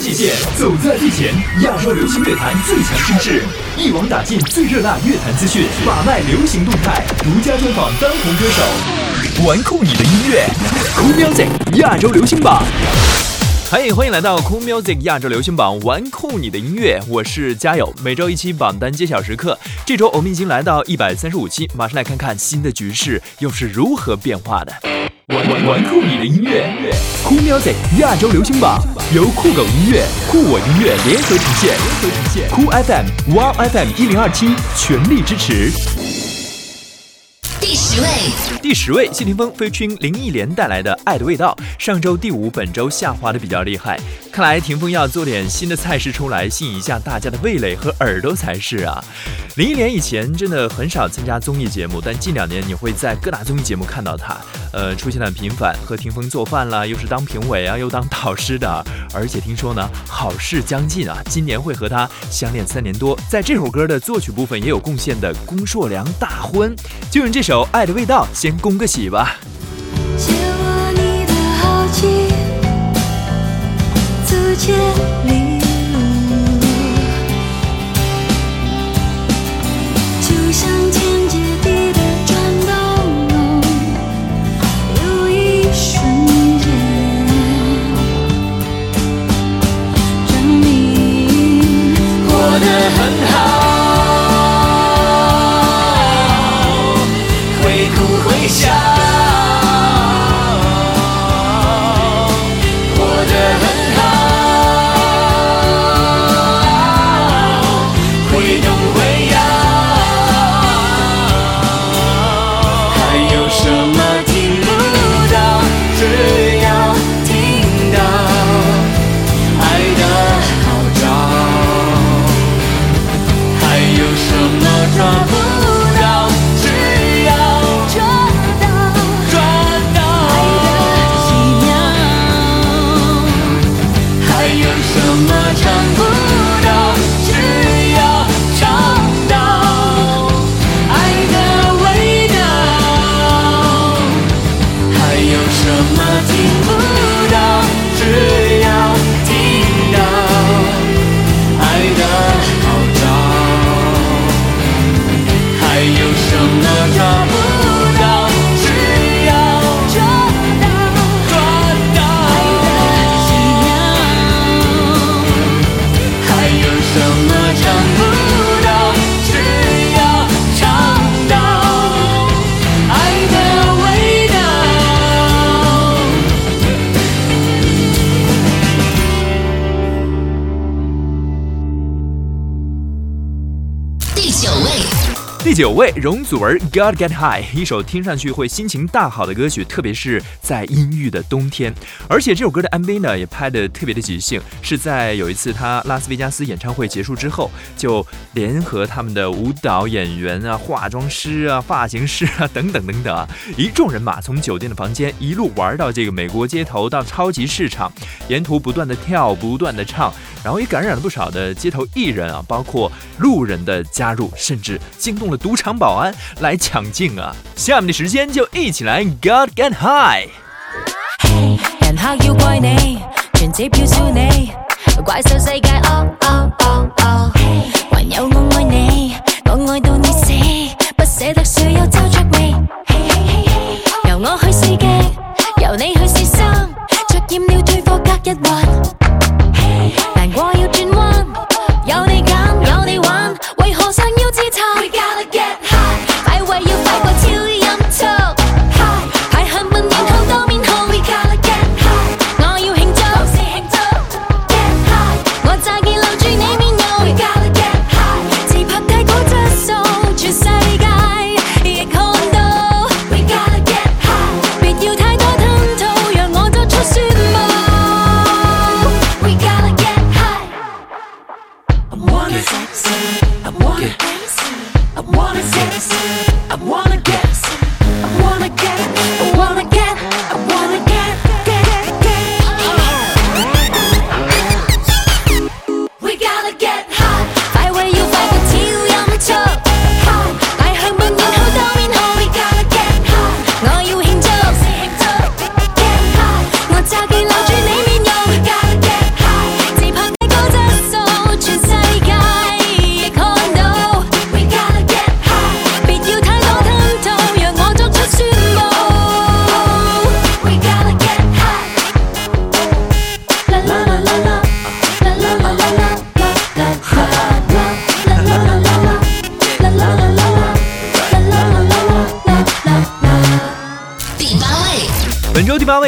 界限，走在最前，亚洲流行乐坛最强声势，一网打尽最热辣乐坛资讯，把脉流行动态，独家专访当红歌手，玩酷你的音乐，Cool Music 亚洲流行榜。嗨，欢迎来到 Cool Music 亚洲流行榜，玩酷你的音乐，我是嘉友。每周一期榜单揭晓时刻，这周我们已经来到一百三十五期，马上来看看新的局势又是如何变化的。玩玩玩酷你的音乐，Cool Music 亚洲流行榜由酷狗音乐、酷我音乐联合呈现，联合呈现酷 FM、Wow FM 一零二七全力支持。第十位，第十位，谢霆锋 Featuring 林忆莲带来的《爱的味道》，上周第五，本周下滑的比较厉害。看来霆锋要做点新的菜式出来，吸引一下大家的味蕾和耳朵才是啊。林忆莲以前真的很少参加综艺节目，但近两年你会在各大综艺节目看到她，呃，出现的频繁，和霆锋做饭啦，又是当评委啊，又当导师的。而且听说呢，好事将近啊，今年会和他相恋三年多，在这首歌的作曲部分也有贡献的龚硕良大婚，就用这首《爱的味道》先恭个喜吧。借我你的好奇，世界里第九位，容祖儿《God Get High》，一首听上去会心情大好的歌曲，特别是在阴郁的冬天。而且这首歌的 MV 呢，也拍的特别的即兴，是在有一次他拉斯维加斯演唱会结束之后，就联合他们的舞蹈演员啊、化妆师啊、发型师啊等等等等啊，一众人马从酒店的房间一路玩到这个美国街头，到超级市场，沿途不断的跳，不断的唱，然后也感染了不少的街头艺人啊，包括路人的加入，甚至惊动了赌场保安来抢镜啊！下面的时间就一起来 God Get High。人客要怪你，存支票笑你，怪兽世界哦哦哦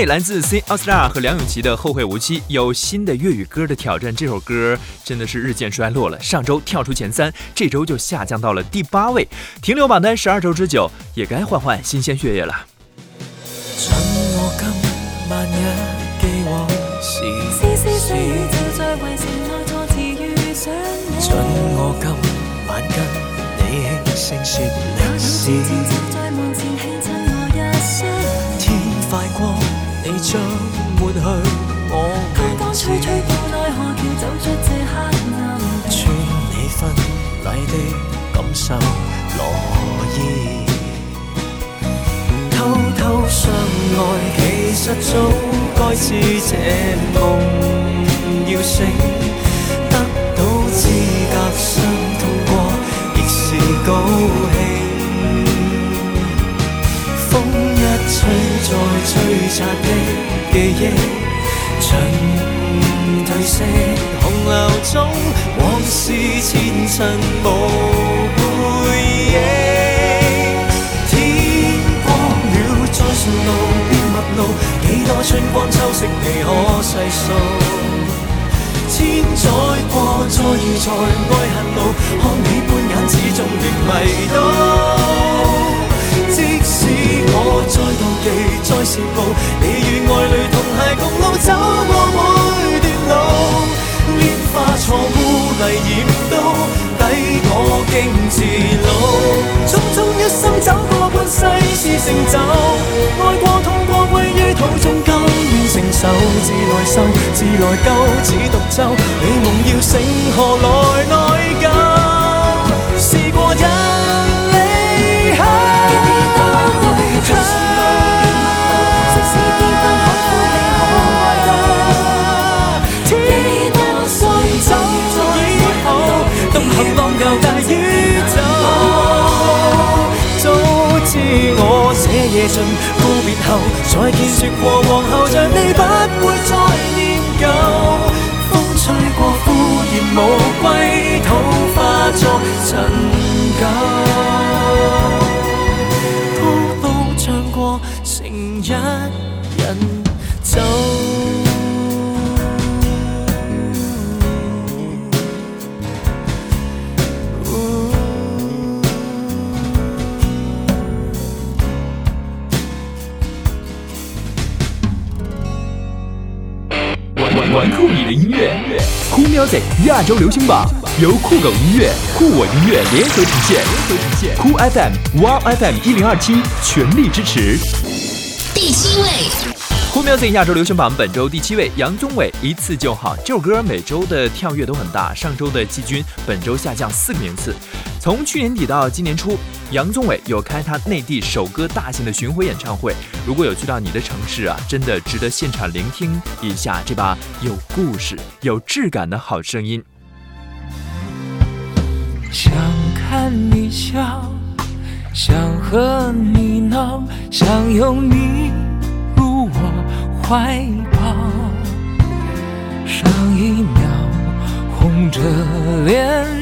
来自 C AllStar 和梁咏琪的《后会无期》，有新的粤语歌的挑战。这首歌真的是日渐衰落了，上周跳出前三，这周就下降到了第八位，停留榜单十二周之久，也该换换新鲜血液了。將抹去我剛剛名字吹吹過奈何桥，走出这黑暗。穿你婚礼的感受羅意。偷偷相爱，其实早该知这梦要醒。得到资格相通过，亦是高兴。风一吹，再吹擦的記憶，盡褪色。洪流中，往事前塵無背影。天光了，再順路變陌路，幾多春光秋色未可細數。千載過，再遇在愛恨路，看你半眼始终仍迷倒。使我再妒忌，再羡慕，你与爱侣同偕共路，走过每段路，拈花错污泥染都抵我經自老。匆匆一生走過半世是成就，爱过痛過歸於途中，甘愿承受，自來受，自來救，只獨奏，美梦要醒，何来内疚？試過一夜尽告别后，再见说过往后，像你不会再念旧。风吹过，枯叶无归土，化作陈旧。孤滔唱过，情一人走。Music 亚洲流行榜由酷狗音乐、酷我音乐联合呈现，联合呈现。酷 FM、Wow FM 一零二七全力支持。第七位，酷 music 亚洲流行榜本周第七位，杨宗纬一次就好。这首歌每周的跳跃都很大，上周的季军，本周下降四个名次。从去年底到今年初，杨宗纬有开他内地首个大型的巡回演唱会。如果有去到你的城市啊，真的值得现场聆听一下这把有故事、有质感的好声音。想看你笑，想和你闹，想拥你入我怀抱。上一秒红着脸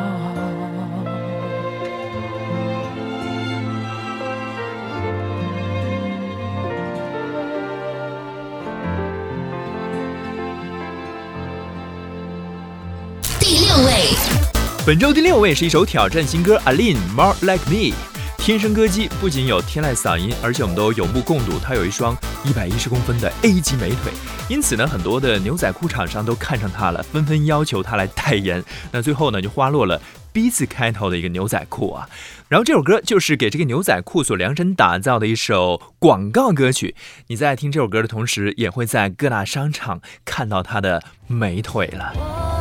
本周第六位是一首挑战新歌，A Lin More Like Me。天生歌姬不仅有天籁嗓音，而且我们都有目共睹，她有一双一百一十公分的 A 级美腿。因此呢，很多的牛仔裤厂商都看上她了，纷纷要求她来代言。那最后呢，就花落了 B 字开头的一个牛仔裤啊。然后这首歌就是给这个牛仔裤所量身打造的一首广告歌曲。你在听这首歌的同时，也会在各大商场看到她的美腿了。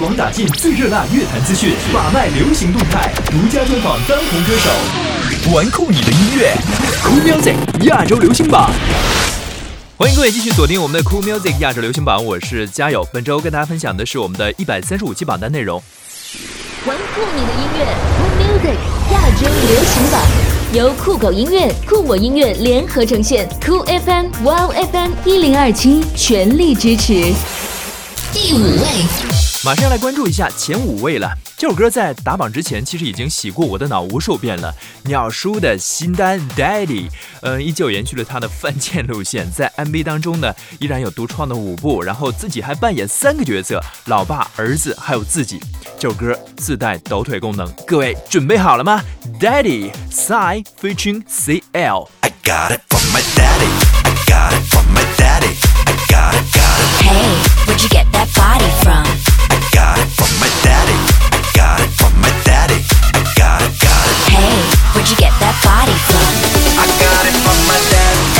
一网打尽最热辣乐坛资讯，把脉流行动态，独家专访当红歌手，玩酷你的音乐，Cool Music 亚洲流行榜。欢迎各位继续锁定我们的 Cool Music 亚洲流行榜，我是嘉友。本周跟大家分享的是我们的一百三十五期榜单内容。玩酷你的音乐，Cool Music 亚洲流行榜，由酷狗音乐、酷我音乐联合呈现，Cool FM、Wow FM 一零二七全力支持。第五位，马上要来关注一下前五位了。这首歌在打榜之前，其实已经洗过我的脑无数遍了。鸟叔的新单《Daddy》，呃，依旧延续了他的犯贱路线，在 MV 当中呢，依然有独创的舞步，然后自己还扮演三个角色：老爸、儿子还有自己。这首歌自带抖腿功能，各位准备好了吗？Daddy Psy featuring CL。I got it from my daddy. I got it from my daddy. I got it, got it. Hey, where'd you get that body from? Where'd you get that body from? I got it from my dad.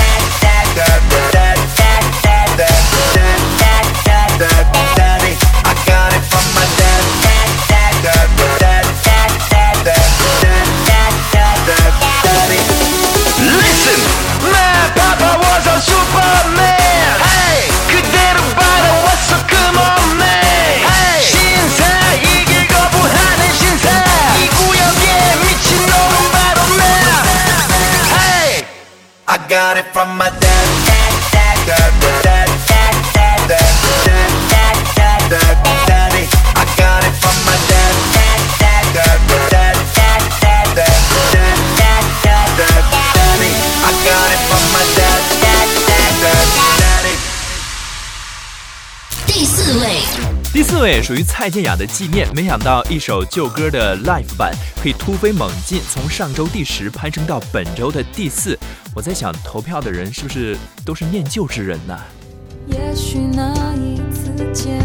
对属于蔡健雅的《纪念》，没想到一首旧歌的 live 版可以突飞猛进，从上周第十攀升到本周的第四。我在想，投票的人是不是都是念旧之人呢？也许那一次见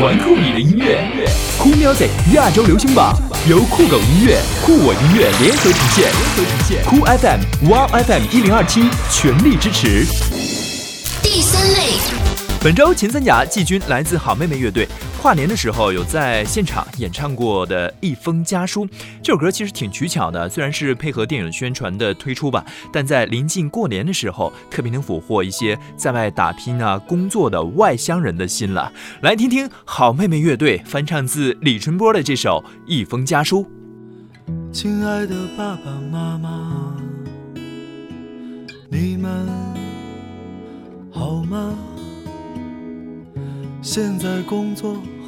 玩酷你的音乐。酷 music 亚洲流行榜由酷狗音乐酷我音乐联合呈现。联合呈现酷 fm wall fm 一零二七全力支持。第三位本周前三甲季军来自好妹妹乐队。跨年的时候有在现场演唱过的《一封家书》这首歌，其实挺取巧的。虽然是配合电影宣传的推出吧，但在临近过年的时候，特别能俘获一些在外打拼啊、工作的外乡人的心了。来听听好妹妹乐队翻唱自李春波的这首《一封家书》。亲爱的爸爸妈妈，你们好吗？现在工作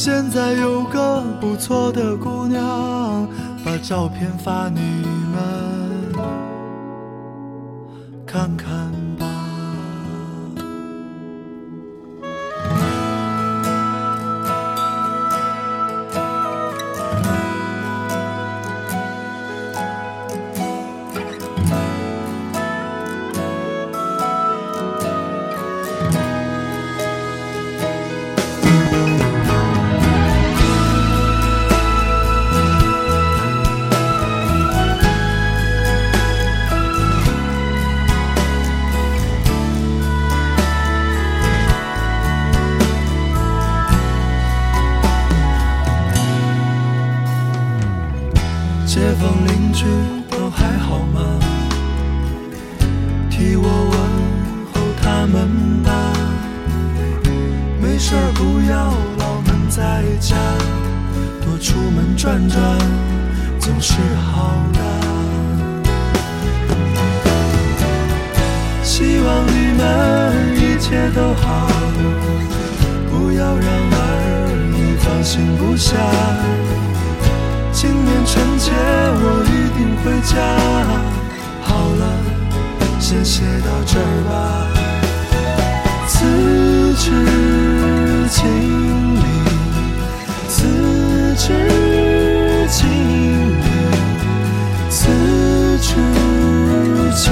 现在有个不错的姑娘，把照片发你望你们一切都好，不要让儿女放心不下。今年春节我一定回家。好了，先写到这儿吧。辞职经理，辞职经理，辞职经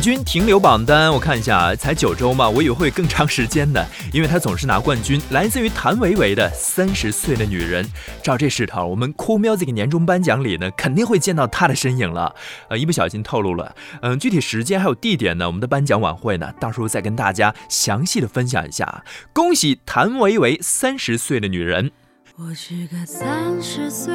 军停留榜单，我看一下，才九周嘛，我以为会更长时间的，因为他总是拿冠军，来自于谭维维的《三十岁的女人》。照这势头，我们酷 music 年终颁奖礼呢，肯定会见到她的身影了。呃，一不小心透露了，嗯、具体时间还有地点呢，我们的颁奖晚会呢，到时候再跟大家详细的分享一下。恭喜谭维维《三十岁的女人》。我是个三十岁，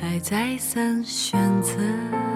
还再三选择。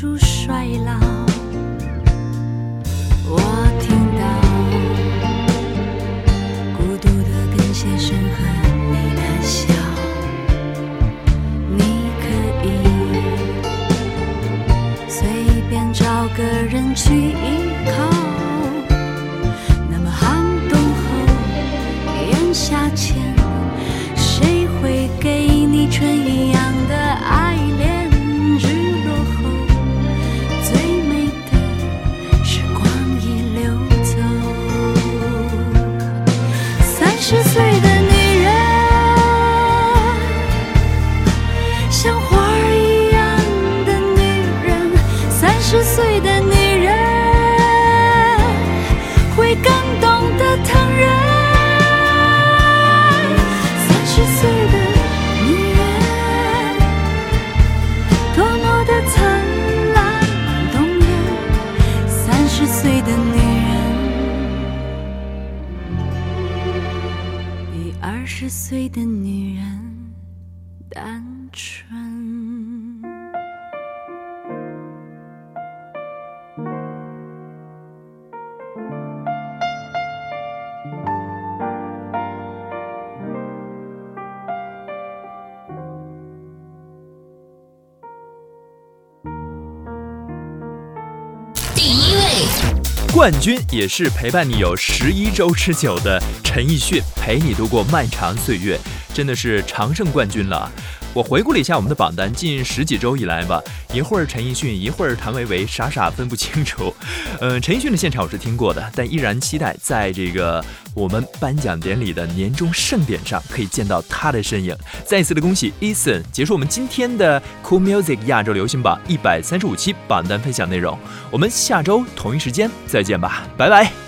都扛不住衰老。我听到孤独的跟鞋声和你的笑，你可以随便找个人去依靠。那么寒冬后，炎夏前醉的你。冠军也是陪伴你有十一周之久的陈奕迅，陪你度过漫长岁月，真的是常胜冠军了。我回顾了一下我们的榜单，近十几周以来吧，一会儿陈奕迅，一会儿谭维维，傻傻分不清楚。嗯，陈奕迅的现场我是听过的，但依然期待在这个我们颁奖典礼的年终盛典上可以见到他的身影。再一次的恭喜 Eason 结束我们今天的 Cool Music 亚洲流行榜一百三十五期榜单分享内容。我们下周同一时间再见吧，拜拜。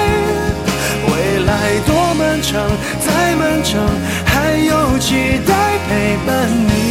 伴你，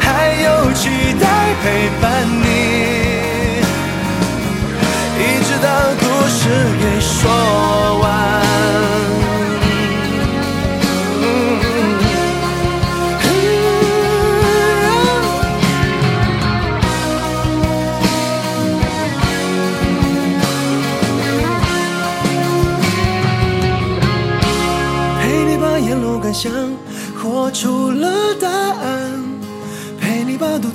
还有期待陪伴你。一直到故事给说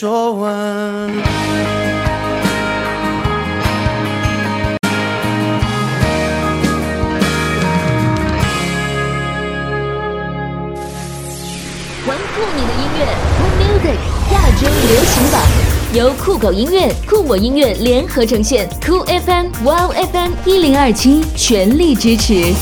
说完。环顾你的音乐，Cool Music 亚洲流行榜，由酷狗音乐、酷我音乐联合呈现酷 FM、Wow FM 一零二七全力支持。